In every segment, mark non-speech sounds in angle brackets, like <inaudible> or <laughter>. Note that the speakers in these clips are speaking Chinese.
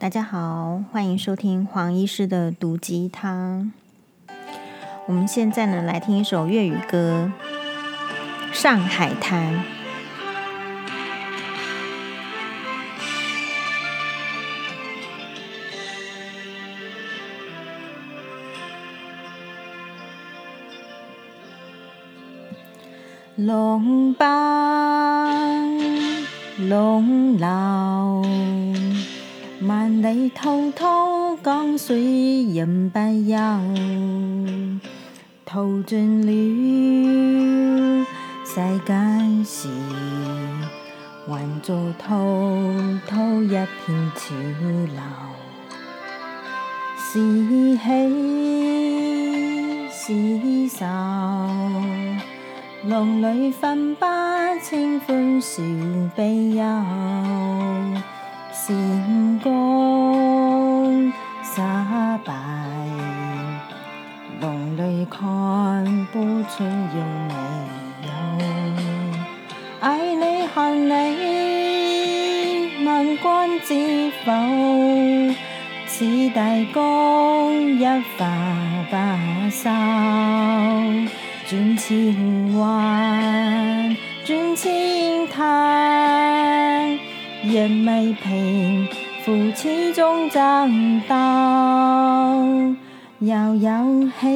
大家好，欢迎收听黄医师的毒鸡汤。我们现在呢，来听一首粤语歌《上海滩》。龙帮龙楼，万里滔滔江水人不休。淘尽了世间事，还做滔滔一片潮流。是喜是愁。浪里分不清欢笑悲忧，成功失败，浪里看不出有没有。爱你恨你，问君知否？此大公一发不收。转千弯，转千滩，人未平，负始终争斗，又有喜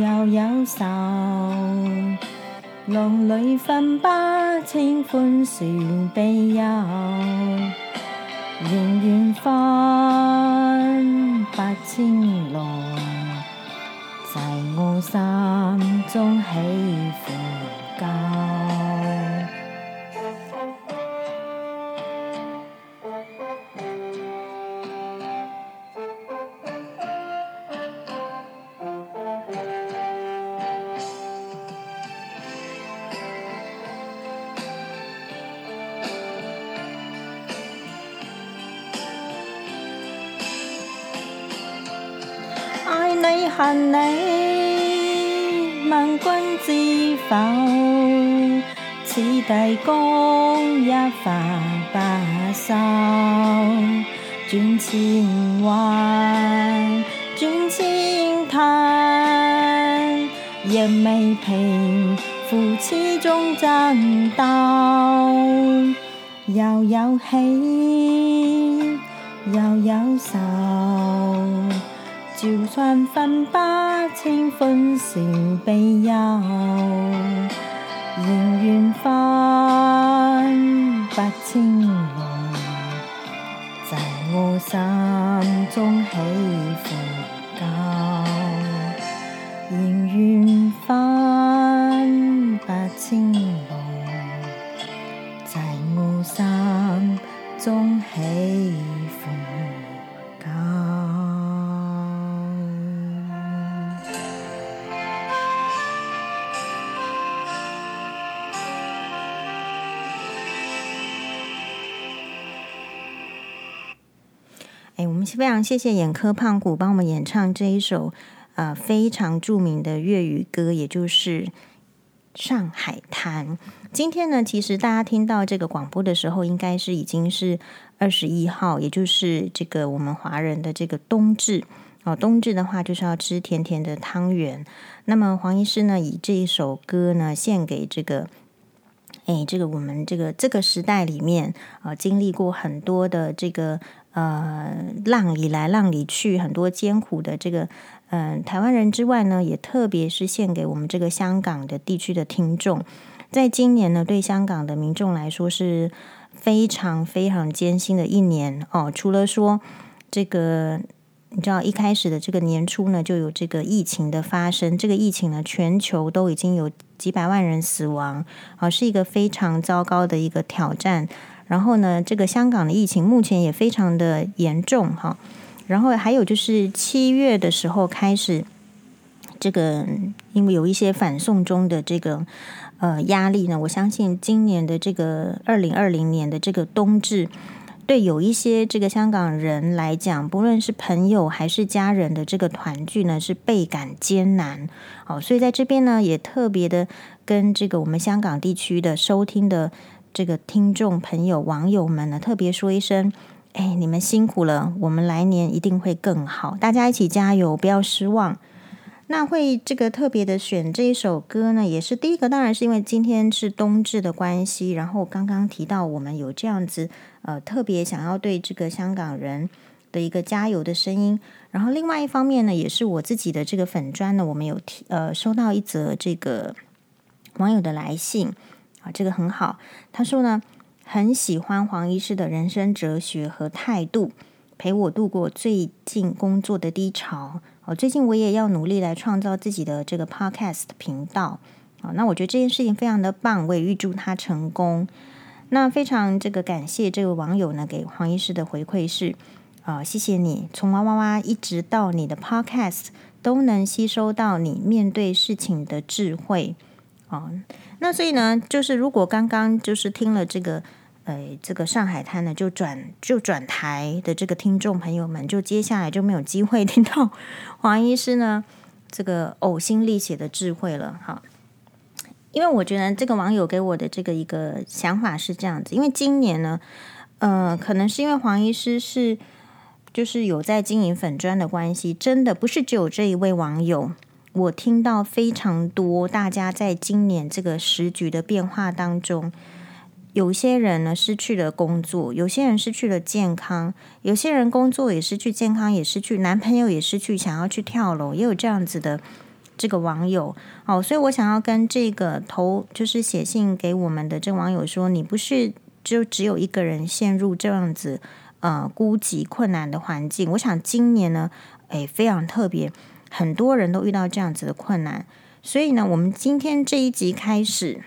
又有愁，浪里分不清欢笑悲忧，仍愿分不清浪。在我心中起伏君知否？此地公一发不收。转千弯，转千滩，人未平，负始终争斗。又有喜，又有愁。就算分不清欢笑悲忧，仍愿分不清浪，在我心中起伏。高，仍愿分不清浪，在我心中起非常谢谢眼科胖虎帮我们演唱这一首呃非常著名的粤语歌，也就是《上海滩》。今天呢，其实大家听到这个广播的时候，应该是已经是二十一号，也就是这个我们华人的这个冬至哦。冬至的话，就是要吃甜甜的汤圆。那么黄医师呢，以这一首歌呢，献给这个哎，这个我们这个这个时代里面啊、呃，经历过很多的这个。呃，浪里来浪里去，很多艰苦的这个，嗯、台湾人之外呢，也特别是献给我们这个香港的地区的听众。在今年呢，对香港的民众来说是非常非常艰辛的一年哦。除了说这个，你知道一开始的这个年初呢，就有这个疫情的发生，这个疫情呢，全球都已经有几百万人死亡，啊、哦，是一个非常糟糕的一个挑战。然后呢，这个香港的疫情目前也非常的严重哈。然后还有就是七月的时候开始，这个因为有一些反送中的这个呃压力呢，我相信今年的这个二零二零年的这个冬至，对有一些这个香港人来讲，不论是朋友还是家人的这个团聚呢，是倍感艰难。好，所以在这边呢，也特别的跟这个我们香港地区的收听的。这个听众朋友、网友们呢，特别说一声，哎，你们辛苦了，我们来年一定会更好，大家一起加油，不要失望。那会这个特别的选这一首歌呢，也是第一个，当然是因为今天是冬至的关系。然后刚刚提到我们有这样子呃特别想要对这个香港人的一个加油的声音。然后另外一方面呢，也是我自己的这个粉专呢，我们有提呃收到一则这个网友的来信啊，这个很好。他说呢，很喜欢黄医师的人生哲学和态度，陪我度过最近工作的低潮。哦，最近我也要努力来创造自己的这个 podcast 频道。啊，那我觉得这件事情非常的棒，我也预祝他成功。那非常这个感谢这位网友呢给黄医师的回馈是，啊，谢谢你从哇哇哇一直到你的 podcast 都能吸收到你面对事情的智慧。啊，那所以呢，就是如果刚刚就是听了这个。呃，这个上海滩呢，就转就转台的这个听众朋友们，就接下来就没有机会 <laughs> 听到黄医师呢这个呕心沥血的智慧了哈。因为我觉得这个网友给我的这个一个想法是这样子，因为今年呢，呃，可能是因为黄医师是就是有在经营粉砖的关系，真的不是只有这一位网友，我听到非常多大家在今年这个时局的变化当中。有些人呢失去了工作，有些人失去了健康，有些人工作也失去健康，也失去男朋友，也失去想要去跳楼，也有这样子的这个网友。哦，所以我想要跟这个投就是写信给我们的这个网友说，你不是就只有一个人陷入这样子呃孤寂困难的环境。我想今年呢，诶，非常特别，很多人都遇到这样子的困难。所以呢，我们今天这一集开始。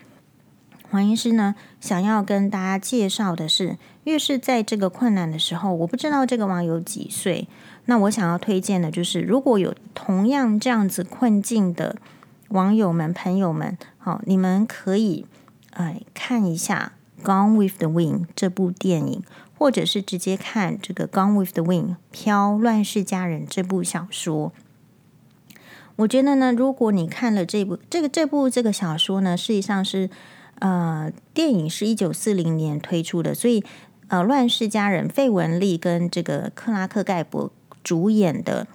黄医师呢，想要跟大家介绍的是，越是在这个困难的时候，我不知道这个网友几岁。那我想要推荐的就是，如果有同样这样子困境的网友们、朋友们，好，你们可以哎看一下《Gone with the Wind》这部电影，或者是直接看这个《Gone with the Wind》飘乱世佳人这部小说。我觉得呢，如果你看了这部这个这部这个小说呢，实际上是。呃，电影是一九四零年推出的，所以呃，《乱世佳人》费雯丽跟这个克拉克盖博主演的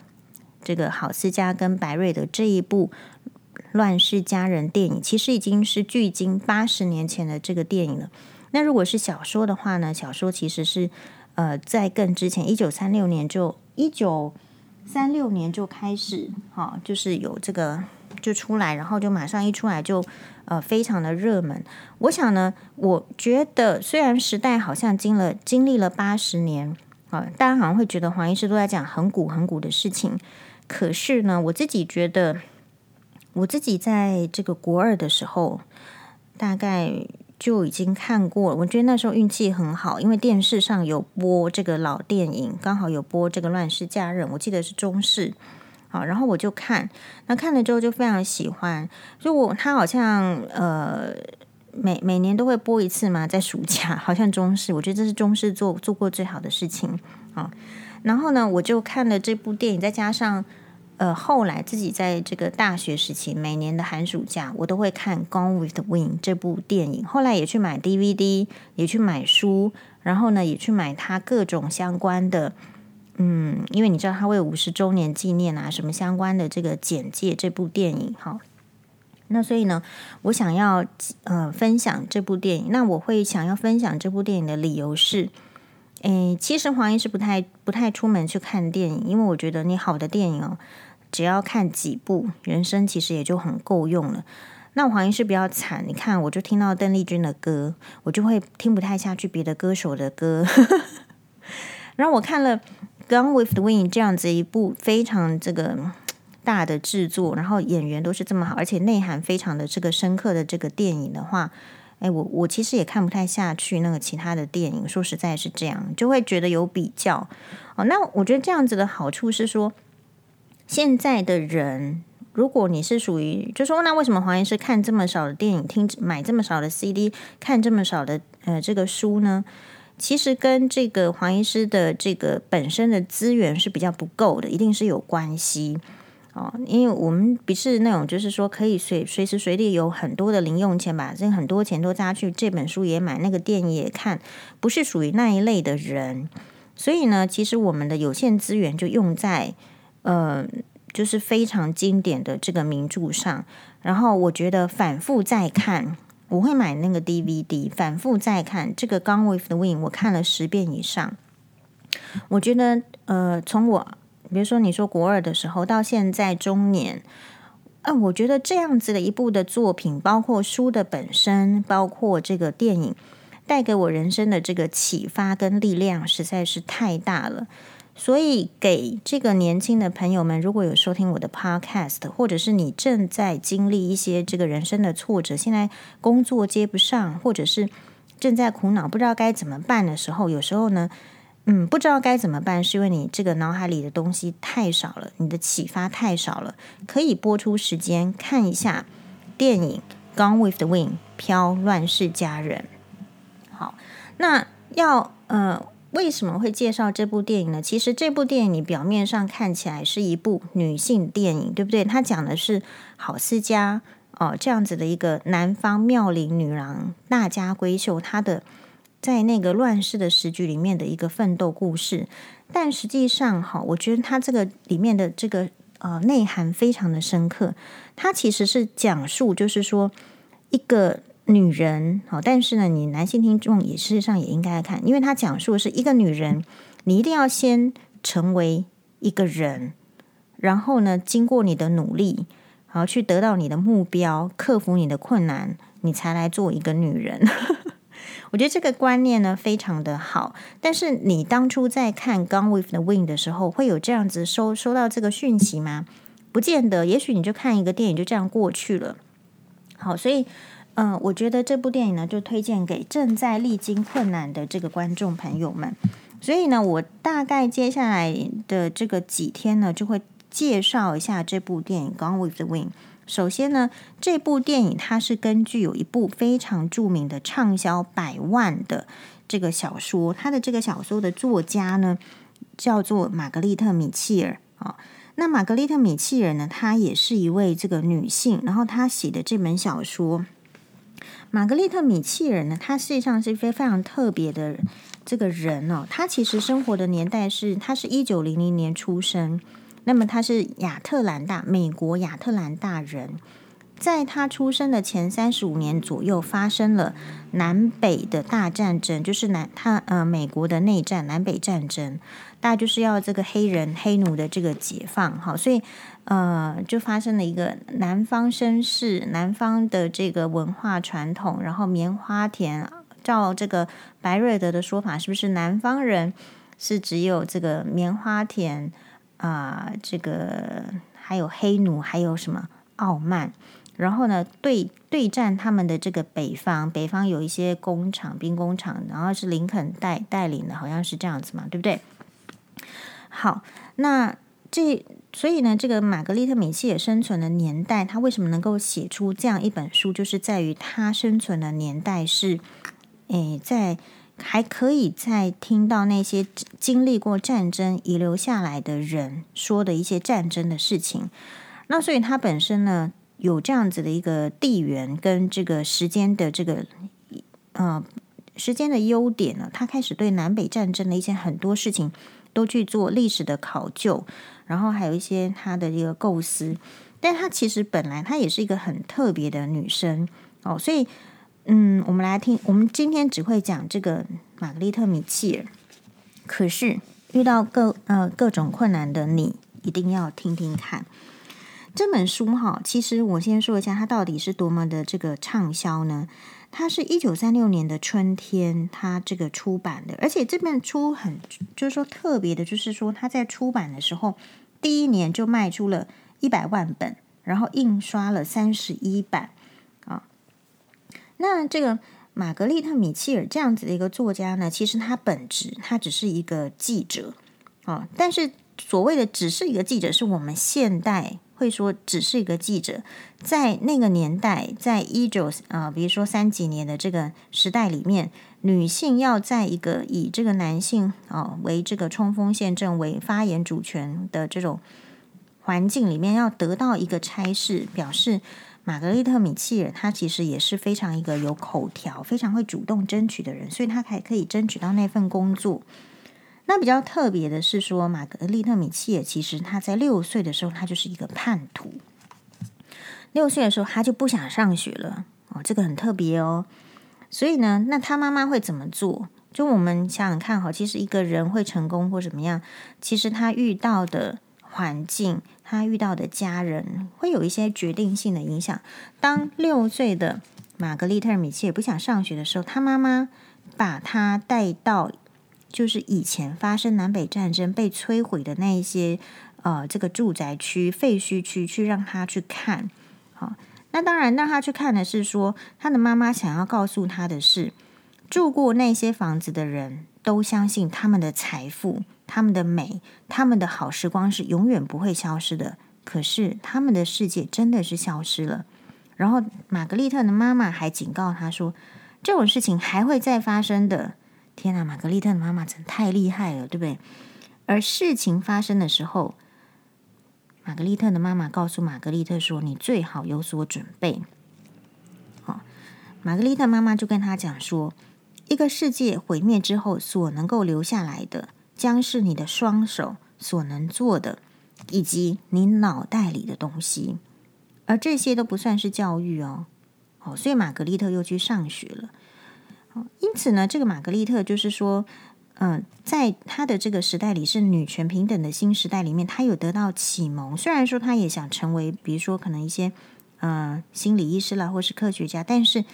这个郝思嘉跟白瑞的这一部《乱世佳人》电影，其实已经是距今八十年前的这个电影了。那如果是小说的话呢？小说其实是呃，在更之前，一九三六年就一九三六年就开始，哈、就是有这个。就出来，然后就马上一出来就呃非常的热门。我想呢，我觉得虽然时代好像经了经历了八十年啊、呃，大家好像会觉得黄医师都在讲很古很古的事情，可是呢，我自己觉得我自己在这个国二的时候，大概就已经看过了。我觉得那时候运气很好，因为电视上有播这个老电影，刚好有播这个《乱世佳人》，我记得是中视。好，然后我就看，那看了之后就非常喜欢。就我他好像呃每每年都会播一次嘛，在暑假，<laughs> 好像中视，我觉得这是中视做做过最好的事情啊。然后呢，我就看了这部电影，再加上呃后来自己在这个大学时期，每年的寒暑假我都会看《Gone with the Wind》这部电影。后来也去买 DVD，也去买书，然后呢也去买它各种相关的。嗯，因为你知道他为五十周年纪念啊，什么相关的这个简介，这部电影哈，那所以呢，我想要呃分享这部电影。那我会想要分享这部电影的理由是，诶，其实黄医师不太不太出门去看电影，因为我觉得你好的电影哦，只要看几部，人生其实也就很够用了。那黄医师比较惨，你看我就听到邓丽君的歌，我就会听不太下去别的歌手的歌，<laughs> 然后我看了。《Gone with the Wind》这样子一部非常这个大的制作，然后演员都是这么好，而且内涵非常的这个深刻的这个电影的话，哎，我我其实也看不太下去那个其他的电影。说实在是这样，就会觉得有比较哦。那我觉得这样子的好处是说，现在的人，如果你是属于，就说那为什么黄医师看这么少的电影，听买这么少的 CD，看这么少的呃这个书呢？其实跟这个黄医师的这个本身的资源是比较不够的，一定是有关系哦。因为我们不是那种就是说可以随随时随地有很多的零用钱，把这很多钱都砸去这本书也买，那个电影也看，不是属于那一类的人。所以呢，其实我们的有限资源就用在呃，就是非常经典的这个名著上。然后我觉得反复再看，我会买那个 DVD，反复再看这个《Gone with the Wind》，我看了十遍以上。我觉得呃，从我比如说你说国二的时候到现在中年。嗯，我觉得这样子的一部的作品，包括书的本身，包括这个电影，带给我人生的这个启发跟力量，实在是太大了。所以，给这个年轻的朋友们，如果有收听我的 Podcast，或者是你正在经历一些这个人生的挫折，现在工作接不上，或者是正在苦恼不知道该怎么办的时候，有时候呢。嗯，不知道该怎么办，是因为你这个脑海里的东西太少了，你的启发太少了。可以播出时间看一下电影《Gone with the Wind》，飘乱世佳人。好，那要呃，为什么会介绍这部电影呢？其实这部电影你表面上看起来是一部女性电影，对不对？它讲的是郝思嘉哦，这样子的一个南方妙龄女郎，大家闺秀，她的。在那个乱世的时局里面的一个奋斗故事，但实际上哈，我觉得它这个里面的这个呃内涵非常的深刻。它其实是讲述，就是说一个女人好，但是呢，你男性听众也事实上也应该来看，因为他讲述的是一个女人，你一定要先成为一个人，然后呢，经过你的努力，然后去得到你的目标，克服你的困难，你才来做一个女人。<laughs> 我觉得这个观念呢非常的好，但是你当初在看《Gone with the Wind》的时候，会有这样子收收到这个讯息吗？不见得，也许你就看一个电影就这样过去了。好，所以嗯、我觉得这部电影呢就推荐给正在历经困难的这个观众朋友们。所以呢，我大概接下来的这个几天呢，就会介绍一下这部电影《Gone with the Wind》。首先呢，这部电影它是根据有一部非常著名的畅销百万的这个小说，它的这个小说的作家呢叫做玛格丽特·米切尔啊。那玛格丽特·米切尔呢，她也是一位这个女性，然后她写的这本小说，玛格丽特·米切尔呢，她实际上是一非非常特别的这个人哦。她其实生活的年代是，她是一九零零年出生。那么他是亚特兰大，美国亚特兰大人，在他出生的前三十五年左右，发生了南北的大战争，就是南他呃美国的内战，南北战争，大概就是要这个黑人黑奴的这个解放，好，所以呃就发生了一个南方绅士，南方的这个文化传统，然后棉花田，照这个白瑞德的说法，是不是南方人是只有这个棉花田？啊、这个还有黑奴，还有什么傲慢？然后呢，对对战他们的这个北方，北方有一些工厂、兵工厂，然后是林肯带带领的，好像是这样子嘛，对不对？好，那这所以呢，这个玛格丽特·米切尔生存的年代，他为什么能够写出这样一本书？就是在于他生存的年代是，诶，在。还可以再听到那些经历过战争遗留下来的人说的一些战争的事情，那所以他本身呢，有这样子的一个地缘跟这个时间的这个呃时间的优点呢，他开始对南北战争的一些很多事情都去做历史的考究，然后还有一些他的一个构思，但他其实本来她也是一个很特别的女生哦，所以。嗯，我们来听。我们今天只会讲这个玛格丽特·米切尔。可是遇到各呃各种困难的你，一定要听听看这本书哈。其实我先说一下，它到底是多么的这个畅销呢？它是一九三六年的春天，它这个出版的，而且这本书很就是说特别的，就是说它在出版的时候，第一年就卖出了一百万本，然后印刷了三十一版啊。那这个玛格丽特·米切尔这样子的一个作家呢，其实他本质他只是一个记者啊，但是所谓的只是一个记者，是我们现代会说只是一个记者，在那个年代，在一九啊，比如说三几年的这个时代里面，女性要在一个以这个男性啊为这个冲锋陷阵、为发言主权的这种环境里面，要得到一个差事，表示。玛格丽特·米切尔，她其实也是非常一个有口条、非常会主动争取的人，所以她才可以争取到那份工作。那比较特别的是说，玛格丽特·米切尔其实他在六岁的时候，他就是一个叛徒。六岁的时候，他就不想上学了哦，这个很特别哦。所以呢，那他妈妈会怎么做？就我们想想看哈，其实一个人会成功或怎么样，其实他遇到的环境，他遇到的家人，会有一些决定性的影响。当六岁的玛格丽特·米切尔不想上学的时候，他妈妈把他带到。就是以前发生南北战争被摧毁的那一些呃，这个住宅区废墟区，去让他去看。好，那当然让他去看的是说，他的妈妈想要告诉他的是，住过那些房子的人都相信他们的财富、他们的美、他们的好时光是永远不会消失的。可是他们的世界真的是消失了。然后玛格丽特的妈妈还警告他说，这种事情还会再发生的。天哪，玛格丽特的妈妈真太厉害了，对不对？而事情发生的时候，玛格丽特的妈妈告诉玛格丽特说：“你最好有所准备。”好，玛格丽特妈妈就跟他讲说：“一个世界毁灭之后，所能够留下来的，将是你的双手所能做的，以及你脑袋里的东西。而这些都不算是教育哦。哦，所以玛格丽特又去上学了。”因此呢，这个玛格丽特就是说，嗯、在她的这个时代里是女权平等的新时代里面，她有得到启蒙。虽然说她也想成为，比如说可能一些呃心理医师啦，或是科学家，但是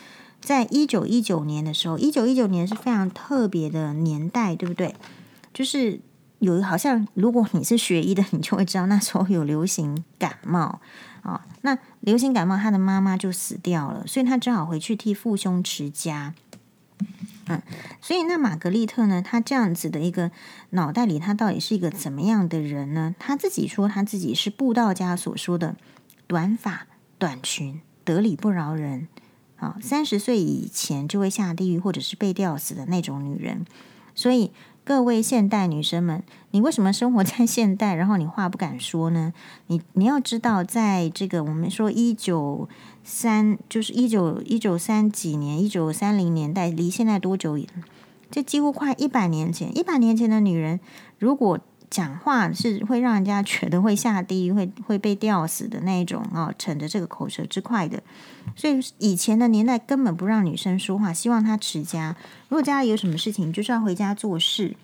在一九一九年的时候，一九一九年是非常特别的年代，对不对？就是有好像如果你是学医的，你就会知道那时候有流行感冒啊、那流行感冒，他的妈妈就死掉了，所以他只好回去替父兄持家。嗯，所以那玛格丽特呢？她这样子的一个脑袋里，她到底是一个怎么样的人呢？她自己说，她自己是布道家所说的短发、短裙、得理不饶人啊，三十岁以前就会下地狱或者是被吊死的那种女人。所以各位现代女生们，你为什么生活在现代，然后你话不敢说呢？你你要知道，在这个我们说一九。三就是一九一九三几年，一九三零年代，离现在多久？这几乎快一百年前。一百年前的女人，如果讲话是会让人家觉得会下地狱、会会被吊死的那一种哦，逞着这个口舌之快的。所以以前的年代根本不让女生说话，希望她持家。如果家里有什么事情，就是要回家做事。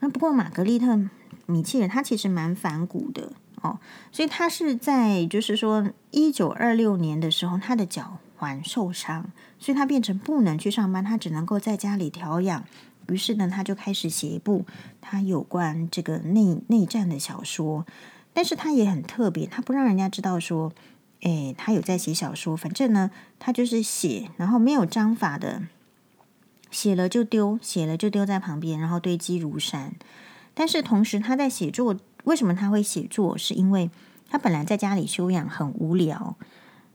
那不过玛格丽特米切尔她其实蛮反骨的。哦，所以他是在就是说，一九二六年的时候，他的脚踝受伤，所以他变成不能去上班，他只能够在家里调养。于是呢，他就开始写一部他有关这个内内战的小说。但是他也很特别，他不让人家知道说，诶，他有在写小说。反正呢，他就是写，然后没有章法的，写了就丢，写了就丢在旁边，然后堆积如山。但是同时，他在写作。为什么他会写作？是因为他本来在家里休养很无聊，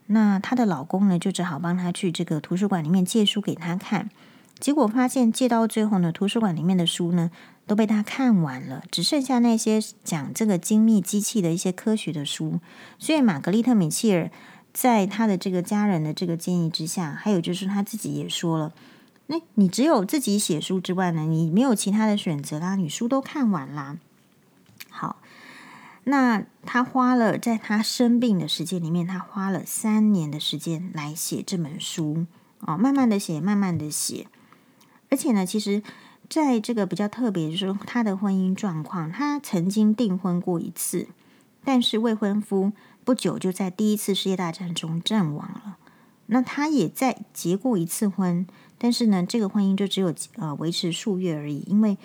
那她的老公呢，就只好帮她去这个图书馆里面借书给她看。结果发现借到最后呢，图书馆里面的书呢都被他看完了，只剩下那些讲这个精密机器的一些科学的书。所以玛格丽特·米切尔在他的这个家人的这个建议之下，还有就是他自己也说了：那你只有自己写书之外呢，你没有其他的选择啦，你书都看完啦。好，那他花了在他生病的时间里面，他花了三年的时间来写这本书哦，慢慢的写，慢慢的写。而且呢，其实在这个比较特别，就是说他的婚姻状况，他曾经订婚过一次，但是未婚夫不久就在第一次世界大战中阵亡了。那他也在结过一次婚，但是呢，这个婚姻就只有呃维持数月而已，因为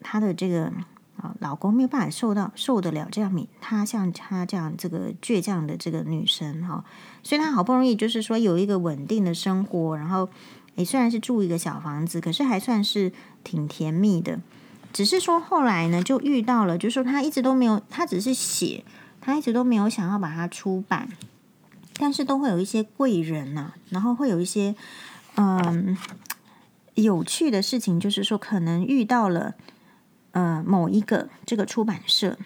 他的这个啊。老公没有办法受到受得了这样，她像她这样这个倔强的这个女生哈，所以她好不容易就是说有一个稳定的生活，然后也虽然是住一个小房子，可是还算是挺甜蜜的。只是说后来呢，就遇到了，就是说他一直都没有，他只是写，他一直都没有想要把它出版，但是都会有一些贵人呐、然后会有一些嗯有趣的事情，就是说可能遇到了。呃，某一个这个出版社，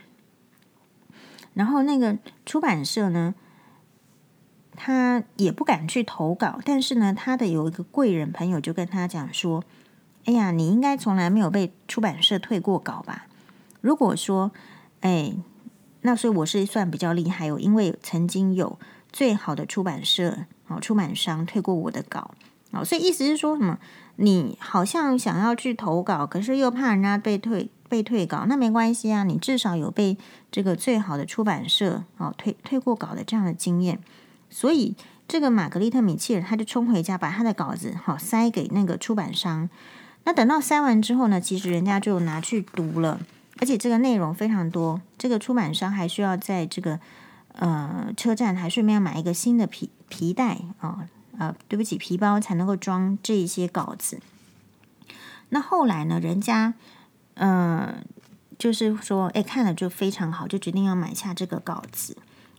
然后那个出版社呢，他也不敢去投稿，但是呢，他的有一个贵人朋友就跟他讲说：“哎呀，你应该从来没有被出版社退过稿吧？如果说，哎，那所以我是算比较厉害哦，因为曾经有最好的出版社哦，出版商退过我的稿哦，所以意思是说什么？你好像想要去投稿，可是又怕人家被退被退稿，那没关系啊，你至少有被这个最好的出版社哦退退过稿的这样的经验，所以这个玛格丽特米切尔他就冲回家把他的稿子好塞给那个出版商，那等到塞完之后呢，其实人家就拿去读了，而且这个内容非常多，这个出版商还需要在这个呃车站还顺便买一个新的皮皮带啊。哦呃，对不起，皮包才能够装这一些稿子。那后来呢，人家嗯、就是说，哎，看了就非常好，就决定要买下这个稿子。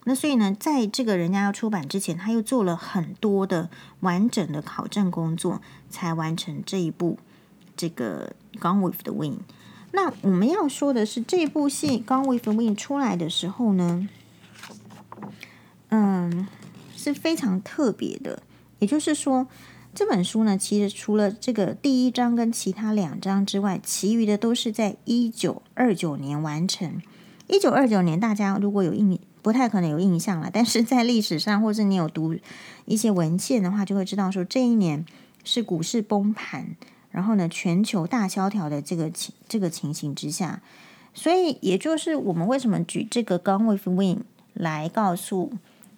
那所以呢，在这个人家要出版之前，他又做了很多的完整的考证工作，才完成这一部这个《Gone with the Wind》。那我们要说的是，这部戏《Gone with the Wind》出来的时候呢，嗯，是非常特别的。也就是说，这本书呢，其实除了这个第一章跟其他两章之外，其余的都是在一九二九年完成。一九二九年，大家如果有印，不太可能有印象了。但是在历史上，或是你有读一些文献的话，就会知道说，这一年是股市崩盘，然后呢，全球大萧条的这个情这个情形之下，所以也就是我们为什么举这个《Gone with the Wind》来告诉。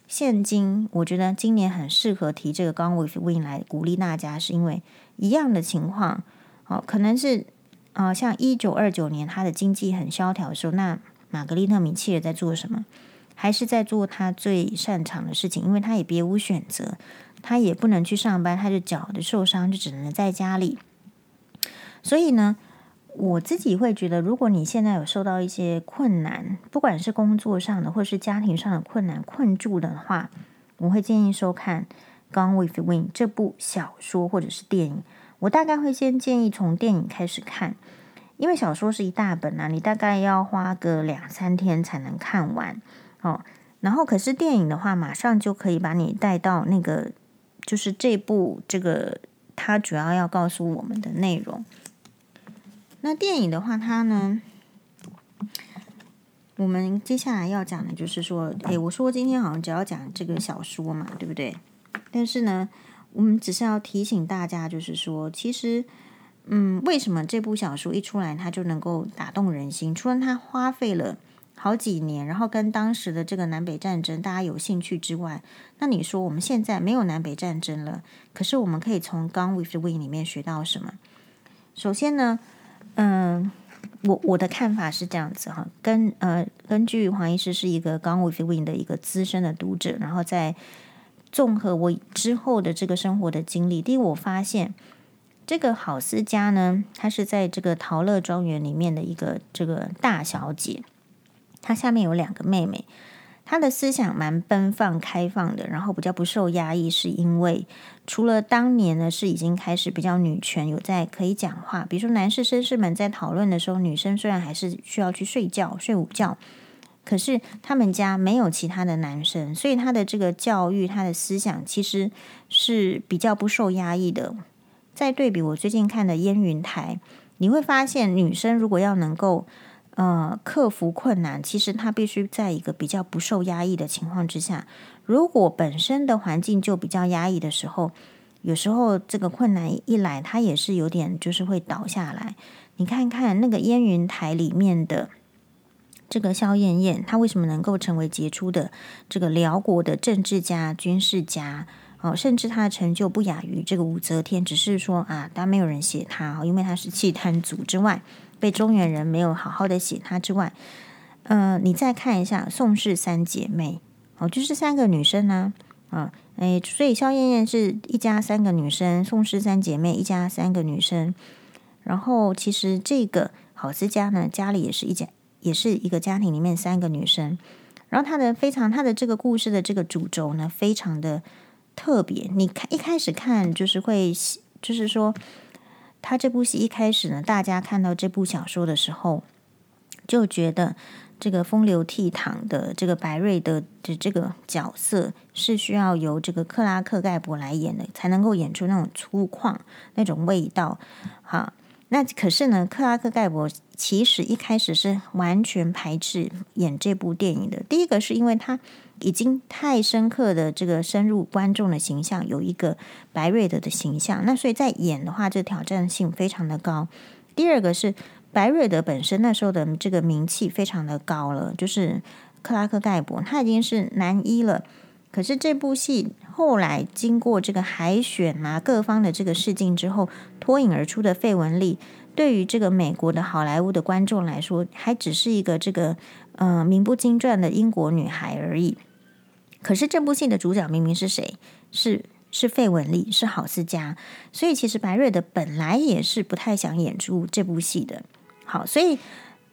现今我觉得今年很适合提这个《Gone with the Wind》来鼓励大家，是因为一样的情况，哦，可能是啊、呃，像一九二九年他的经济很萧条的时候，那玛格丽特·米切尔在做什么？还是在做他最擅长的事情，因为他也别无选择，他也不能去上班，他就脚的受伤，就只能在家里，所以呢。我自己会觉得，如果你现在有受到一些困难，不管是工作上的或是家庭上的困难困住的话，我会建议收看《Gone with Wind》这部小说或者是电影。我大概会先建议从电影开始看，因为小说是一大本啊，你大概要花个两三天才能看完哦。然后可是电影的话，马上就可以把你带到那个，就是这部这个它主要要告诉我们的内容。那电影的话，它呢，我们接下来要讲的就是说，诶，我说今天好像只要讲这个小说嘛，对不对？但是呢，我们只是要提醒大家，就是说，其实，嗯，为什么这部小说一出来，它就能够打动人心？除了它花费了好几年，然后跟当时的这个南北战争大家有兴趣之外，那你说我们现在没有南北战争了，可是我们可以从《Gone with Win》里面学到什么？首先呢。嗯，我我的看法是这样子哈，跟呃根据黄医师是一个《Gone with Win》的一个资深的读者，然后在综合我之后的这个生活的经历，第一我发现这个郝思嘉呢，她是在这个陶乐庄园里面的一个这个大小姐，她下面有两个妹妹。他的思想蛮奔放、开放的，然后比较不受压抑，是因为除了当年呢是已经开始比较女权，有在可以讲话，比如说男士绅士们在讨论的时候，女生虽然还是需要去睡觉、睡午觉，可是他们家没有其他的男生，所以他的这个教育、他的思想其实是比较不受压抑的。再对比我最近看的《烟云台》，你会发现女生如果要能够。呃，克服困难，其实他必须在一个比较不受压抑的情况之下。如果本身的环境就比较压抑的时候，有时候这个困难一来，他也是有点就是会倒下来。你看看那个烟云台里面的这个萧燕燕，她为什么能够成为杰出的这个辽国的政治家、军事家？哦，甚至他的成就不亚于这个武则天，只是说啊，但没有人写他，因为他是契丹族之外。被中原人没有好好的写他之外，呃，你再看一下宋氏三姐妹，哦，就是三个女生呢，啊，哎，所以萧燕燕是一家三个女生，宋氏三姐妹一家三个女生，然后其实这个郝思嘉呢，家里也是一家，也是一个家庭里面三个女生，然后她的非常，她的这个故事的这个主轴呢，非常的特别，你看一开始看就是会，就是说。他这部戏一开始呢，大家看到这部小说的时候，就觉得这个风流倜傥的这个白瑞的的这个角色是需要由这个克拉克盖博来演的，才能够演出那种粗犷那种味道。哈，那可是呢，克拉克盖博其实一开始是完全排斥演这部电影的。第一个是因为他已经太深刻的这个深入观众的形象，有一个白瑞德的形象，那所以在演的话，这挑战性非常的高。第二个是。白瑞德本身那时候的这个名气非常的高了，就是克拉克盖博他已经是男一了。可是这部戏后来经过这个海选啊，各方的这个试镜之后，脱颖而出的费雯丽，对于这个美国的好莱坞的观众来说，还只是一个这个呃名不经传的英国女孩而已。可是这部戏的主角明明是谁？是。是费雯丽，是郝思嘉，所以其实白瑞德本来也是不太想演出这部戏的。好，所以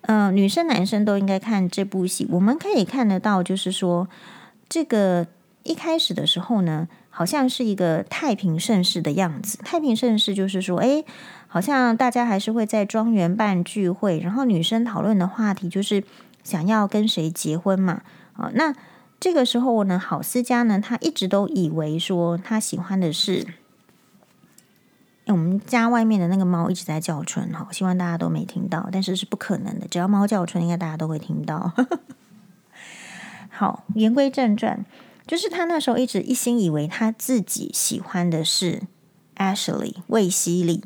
呃，女生男生都应该看这部戏。我们可以看得到，就是说这个一开始的时候呢，好像是一个太平盛世的样子。太平盛世就是说，哎，好像大家还是会在庄园办聚会，然后女生讨论的话题就是想要跟谁结婚嘛。啊，那。这个时候呢，郝思嘉呢，他一直都以为说他喜欢的是，我们家外面的那个猫一直在叫春哈，希望大家都没听到，但是是不可能的，只要猫叫春，应该大家都会听到。<laughs> 好，言归正传，就是他那时候一直一心以为他自己喜欢的是 Ashley 卫希礼，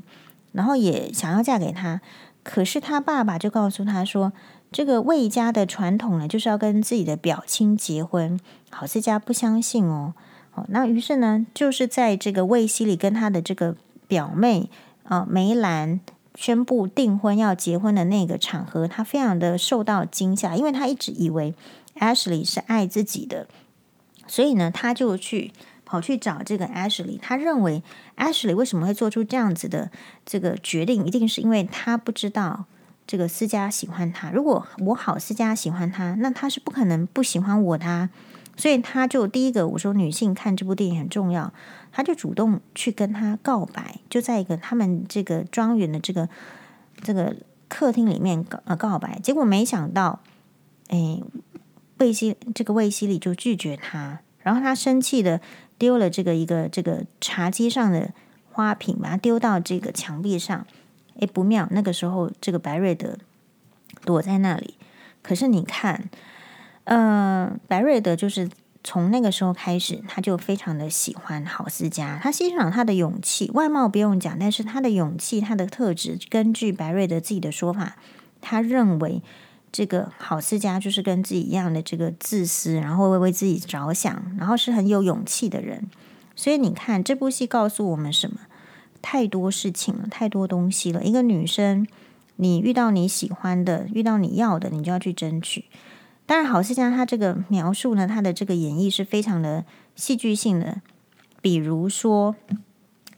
然后也想要嫁给他，可是他爸爸就告诉他说。这个魏家的传统呢，就是要跟自己的表亲结婚。郝思嘉不相信哦，哦，那于是呢，就是在这个卫希礼跟他的这个表妹啊、梅兰宣布订婚要结婚的那个场合，他非常的受到惊吓，因为他一直以为 Ashley 是爱自己的，所以呢，他就去跑去找这个 Ashley，他认为 Ashley 为什么会做出这样子的这个决定，一定是因为他不知道。这个思嘉喜欢他，如果我好思嘉喜欢他，那他是不可能不喜欢我的，所以他就第一个我说女性看这部电影很重要，他就主动去跟他告白，就在一个他们这个庄园的这个这个客厅里面告呃告白，结果没想到，哎，卫西这个卫西里就拒绝他，然后他生气的丢了这个一个这个茶几上的花瓶，把它丢到这个墙壁上。诶，不妙！那个时候，这个白瑞德躲在那里。可是你看，呃，白瑞德就是从那个时候开始，他就非常的喜欢郝思嘉，他欣赏他的勇气。外貌不用讲，但是他的勇气，他的特质，根据白瑞德自己的说法，他认为这个郝思嘉就是跟自己一样的这个自私，然后会为自己着想，然后是很有勇气的人。所以你看，这部戏告诉我们什么？太多事情了，太多东西了。一个女生，你遇到你喜欢的，遇到你要的，你就要去争取。当然，郝思嘉她这个描述呢，她的这个演绎是非常的戏剧性的。比如说，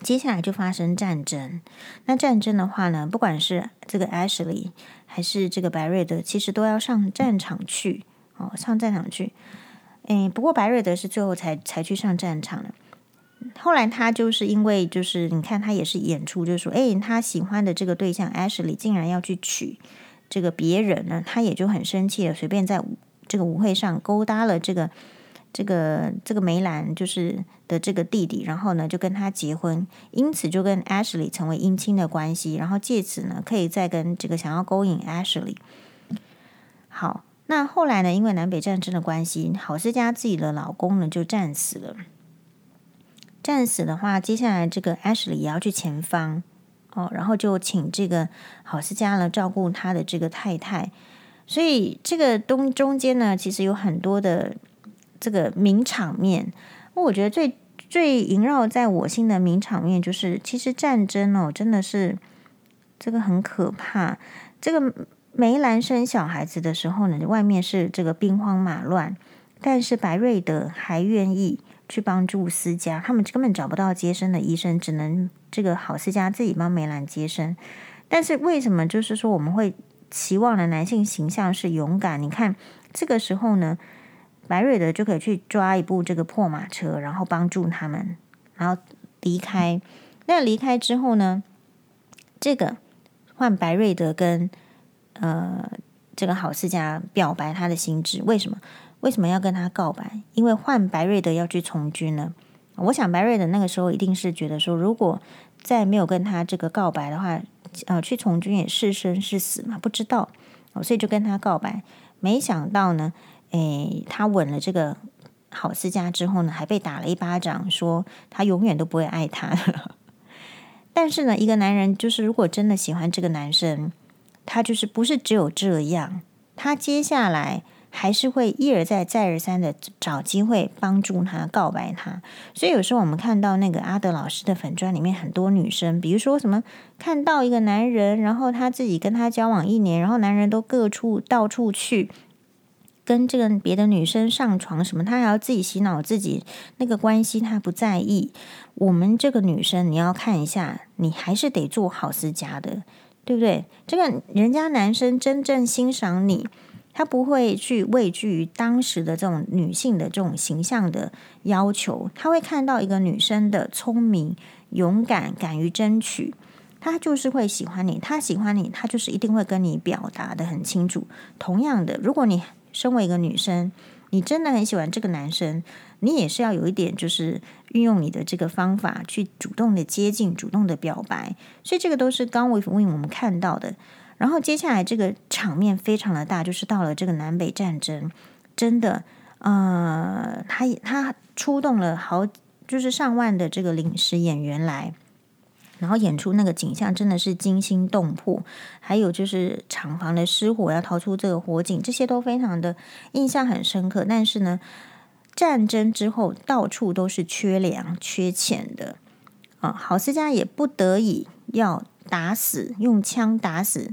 接下来就发生战争。那战争的话呢，不管是这个 Ashley 还是这个白瑞德，其实都要上战场去哦，上战场去。诶，不过白瑞德是最后才才去上战场的。后来他就是因为就是你看他也是演出，就是说，哎，他喜欢的这个对象 Ashley 竟然要去娶这个别人呢，他也就很生气了，随便在这个舞会上勾搭了这个这个这个梅兰就是的这个弟弟，然后呢就跟他结婚，因此就跟 Ashley 成为姻亲的关系，然后借此呢可以再跟这个想要勾引 Ashley。好，那后来呢，因为南北战争的关系，郝思嘉自己的老公呢就战死了。战死的话，接下来这个 Ashley 也要去前方哦，然后就请这个郝思嘉呢照顾他的这个太太，所以这个东中间呢，其实有很多的这个名场面。我觉得最最萦绕在我心的名场面，就是其实战争哦，真的是这个很可怕。这个梅兰生小孩子的时候呢，外面是这个兵荒马乱，但是白瑞德还愿意。去帮助思嘉，他们根本找不到接生的医生，只能这个郝思嘉自己帮梅兰接生。但是为什么就是说我们会期望的男性形象是勇敢？你看这个时候呢，白瑞德就可以去抓一部这个破马车，然后帮助他们，然后离开。那离开之后呢，这个换白瑞德跟呃这个郝思佳表白他的心志。为什么？为什么要跟他告白？因为换白瑞德要去从军了。我想白瑞德那个时候一定是觉得说，如果再没有跟他这个告白的话，呃，去从军也是生是死嘛，不知道。所以就跟他告白。没想到呢，诶，他吻了这个郝思嘉之后呢，还被打了一巴掌，说他永远都不会爱他。<laughs> 但是呢，一个男人就是如果真的喜欢这个男生，他就是不是只有这样，他接下来还是会一而再、再而三的找机会帮助他告白他。所以有时候我们看到那个阿德老师的粉专里面，很多女生，比如说什么看到一个男人，然后他自己跟他交往一年，然后男人都各处到处去。跟这个别的女生上床什么，他还要自己洗脑自己那个关系，他不在意。我们这个女生，你要看一下，你还是得做好思家的，对不对？这个人家男生真正欣赏你，他不会去畏惧于当时的这种女性的这种形象的要求，他会看到一个女生的聪明、勇敢、敢于争取，他就是会喜欢你。他喜欢你，他就是一定会跟你表达得很清楚。同样的，如果你身为一个女生，你真的很喜欢这个男生，你也是要有一点，就是运用你的这个方法去主动的接近、主动的表白。所以这个都是刚为为我们看到的。然后接下来这个场面非常的大，就是到了这个南北战争，真的，呃，他他出动了好，就是上万的这个临时演员来。然后演出那个景象真的是惊心动魄，还有就是厂房的失火要逃出这个火警，这些都非常的印象很深刻。但是呢，战争之后到处都是缺粮缺钱的啊，郝思嘉也不得已要打死，用枪打死，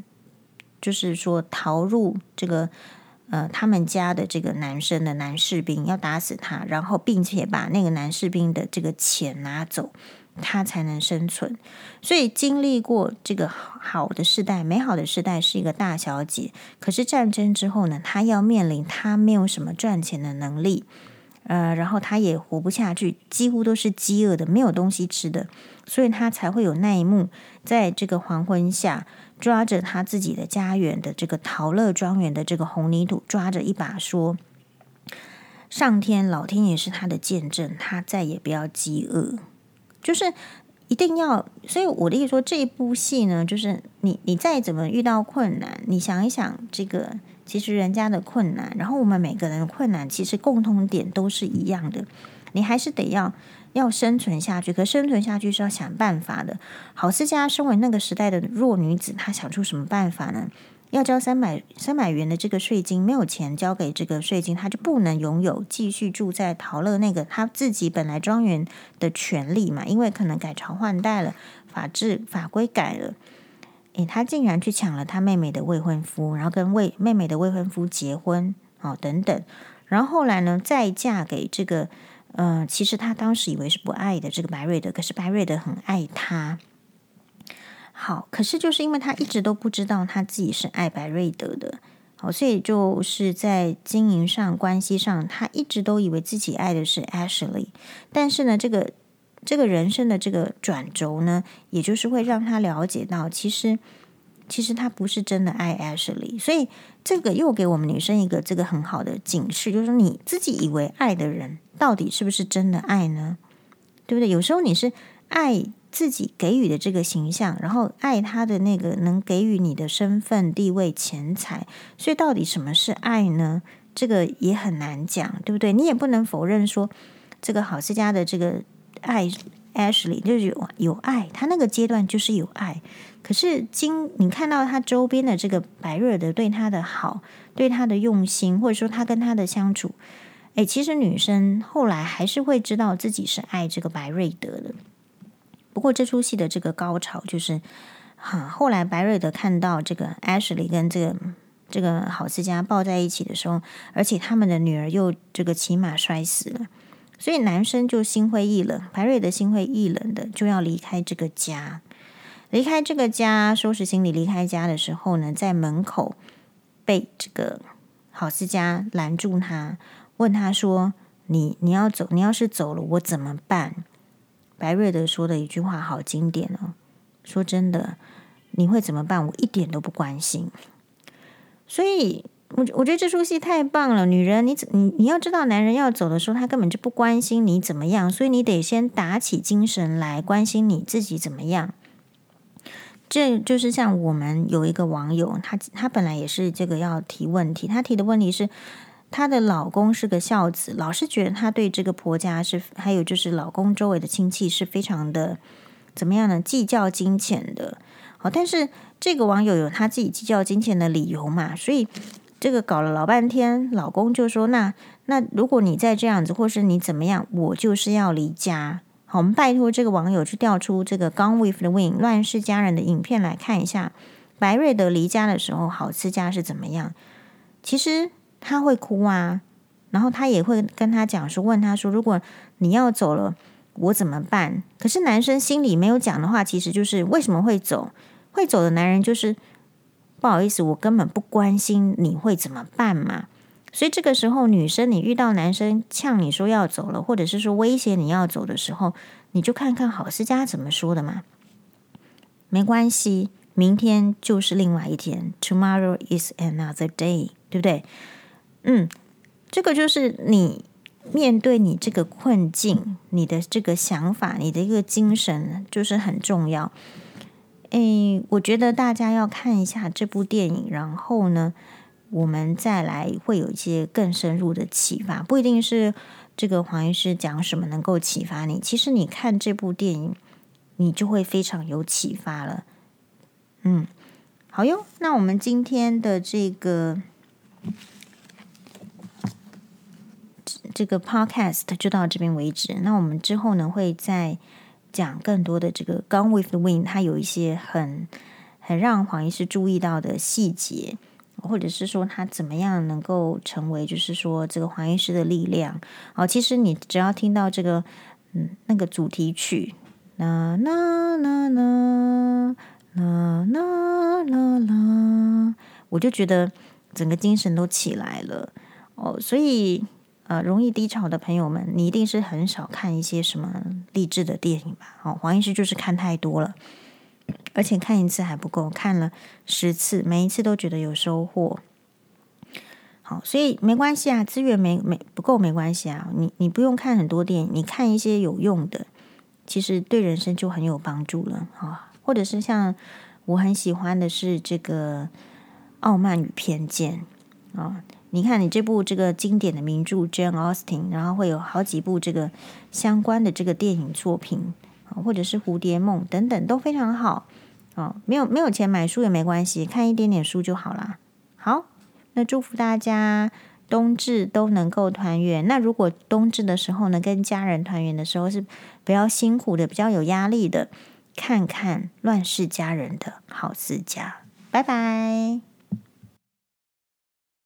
就是说逃入这个呃他们家的这个男生的男士兵要打死他，然后并且把那个男士兵的这个钱拿走。他才能生存，所以经历过这个好的时代、美好的时代，是一个大小姐。可是战争之后呢，她要面临她没有什么赚钱的能力，呃，然后她也活不下去，几乎都是饥饿的，没有东西吃的，所以她才会有那一幕，在这个黄昏下，抓着她自己的家园的这个陶乐庄园的这个红泥土，抓着一把说：“上天、老天爷是他的见证，他再也不要饥饿。”就是一定要，所以我的意思说，这一部戏呢，就是你你再怎么遇到困难，你想一想，这个其实人家的困难，然后我们每个人的困难，其实共同点都是一样的，你还是得要要生存下去。可生存下去是要想办法的。郝思嘉身为那个时代的弱女子，她想出什么办法呢？要交三百三百元的这个税金，没有钱交给这个税金，他就不能拥有继续住在陶乐那个他自己本来庄园的权利嘛？因为可能改朝换代了，法制法规改了，诶，他竟然去抢了他妹妹的未婚夫，然后跟未妹妹的未婚夫结婚，哦，等等，然后后来呢，再嫁给这个，呃，其实他当时以为是不爱的这个白瑞德，可是白瑞德很爱他。好，可是就是因为他一直都不知道他自己是爱白瑞德的，好，所以就是在经营上、关系上，他一直都以为自己爱的是 Ashley，但是呢，这个这个人生的这个转轴呢，也就是会让他了解到，其实其实他不是真的爱 Ashley，所以这个又给我们女生一个这个很好的警示，就是你自己以为爱的人，到底是不是真的爱呢？对不对？有时候你是爱。自己给予的这个形象，然后爱他的那个能给予你的身份、地位、钱财，所以到底什么是爱呢？这个也很难讲，对不对？你也不能否认说，这个郝思嘉的这个爱 Ashley 就是有有爱，他那个阶段就是有爱。可是经你看到他周边的这个白瑞德对他的好，对他的用心，或者说他跟他的相处，诶，其实女生后来还是会知道自己是爱这个白瑞德的。不过这出戏的这个高潮就是，哈，后来白瑞德看到这个 Ashley 跟这个这个郝思嘉抱在一起的时候，而且他们的女儿又这个骑马摔死了，所以男生就心灰意冷，白瑞德心灰意冷的就要离开这个家，离开这个家，收拾行李离开家的时候呢，在门口被这个郝思嘉拦住他，问他说：“你你要走，你要是走了，我怎么办？”白瑞德说的一句话好经典哦，说真的，你会怎么办？我一点都不关心。所以，我我觉得这出戏太棒了。女人，你你你要知道，男人要走的时候，他根本就不关心你怎么样，所以你得先打起精神来关心你自己怎么样。这就是像我们有一个网友，他他本来也是这个要提问题，他提的问题是，她的老公是个孝子，老是觉得她对这个婆家是，还有就是老公周围的亲戚是非常的怎么样呢？计较金钱的。好，但是这个网友有他自己计较金钱的理由嘛，所以这个搞了老半天，老公就说：“那那如果你再这样子，或是你怎么样，我就是要离家。”好，我们拜托这个网友去调出这个《Gone with the Win》乱世佳人的影片来看一下，白瑞德离家的时候，郝思嘉是怎么样？其实他会哭啊，然后他也会跟他讲说，问他说：“如果你要走了，我怎么办？”可是男生心里没有讲的话，其实就是为什么会走？会走的男人就是不好意思，我根本不关心你会怎么办嘛。所以这个时候，女生你遇到男生呛你说要走了，或者是说威胁你要走的时候，你就看看郝思嘉怎么说的嘛。没关系，明天就是另外一天，Tomorrow is another day，对不对？嗯，这个就是你面对你这个困境，你的这个想法，你的一个精神，就是很重要。诶，我觉得大家要看一下这部电影，然后呢，我们再来会有一些更深入的启发。不一定是这个黄医师讲什么能够启发你，其实你看这部电影，你就会非常有启发了。嗯，好哟，那我们今天的这个这个 podcast 就到这边为止。那我们之后呢，会再。讲更多的这个《Gone with the Wind》，它有一些很很让黄医师注意到的细节，或者是说他怎么样能够成为，就是说这个黄医师的力量。哦，其实你只要听到这个嗯那个主题曲，啦啦啦啦啦啦啦啦，我就觉得整个精神都起来了哦，所以。呃，容易低潮的朋友们，你一定是很少看一些什么励志的电影吧？哦，黄医师就是看太多了，而且看一次还不够，看了十次，每一次都觉得有收获。好，所以没关系啊，资源没没不够没关系啊，你你不用看很多电影，你看一些有用的，其实对人生就很有帮助了啊。或者是像我很喜欢的是这个《傲慢与偏见》啊。你看，你这部这个经典的名著《Jane Austen》，然后会有好几部这个相关的这个电影作品啊，或者是《蝴蝶梦》等等，都非常好啊。没有没有钱买书也没关系，看一点点书就好啦。好，那祝福大家冬至都能够团圆。那如果冬至的时候呢，跟家人团圆的时候是比较辛苦的、比较有压力的，看看《乱世佳人》的郝思嘉。拜拜。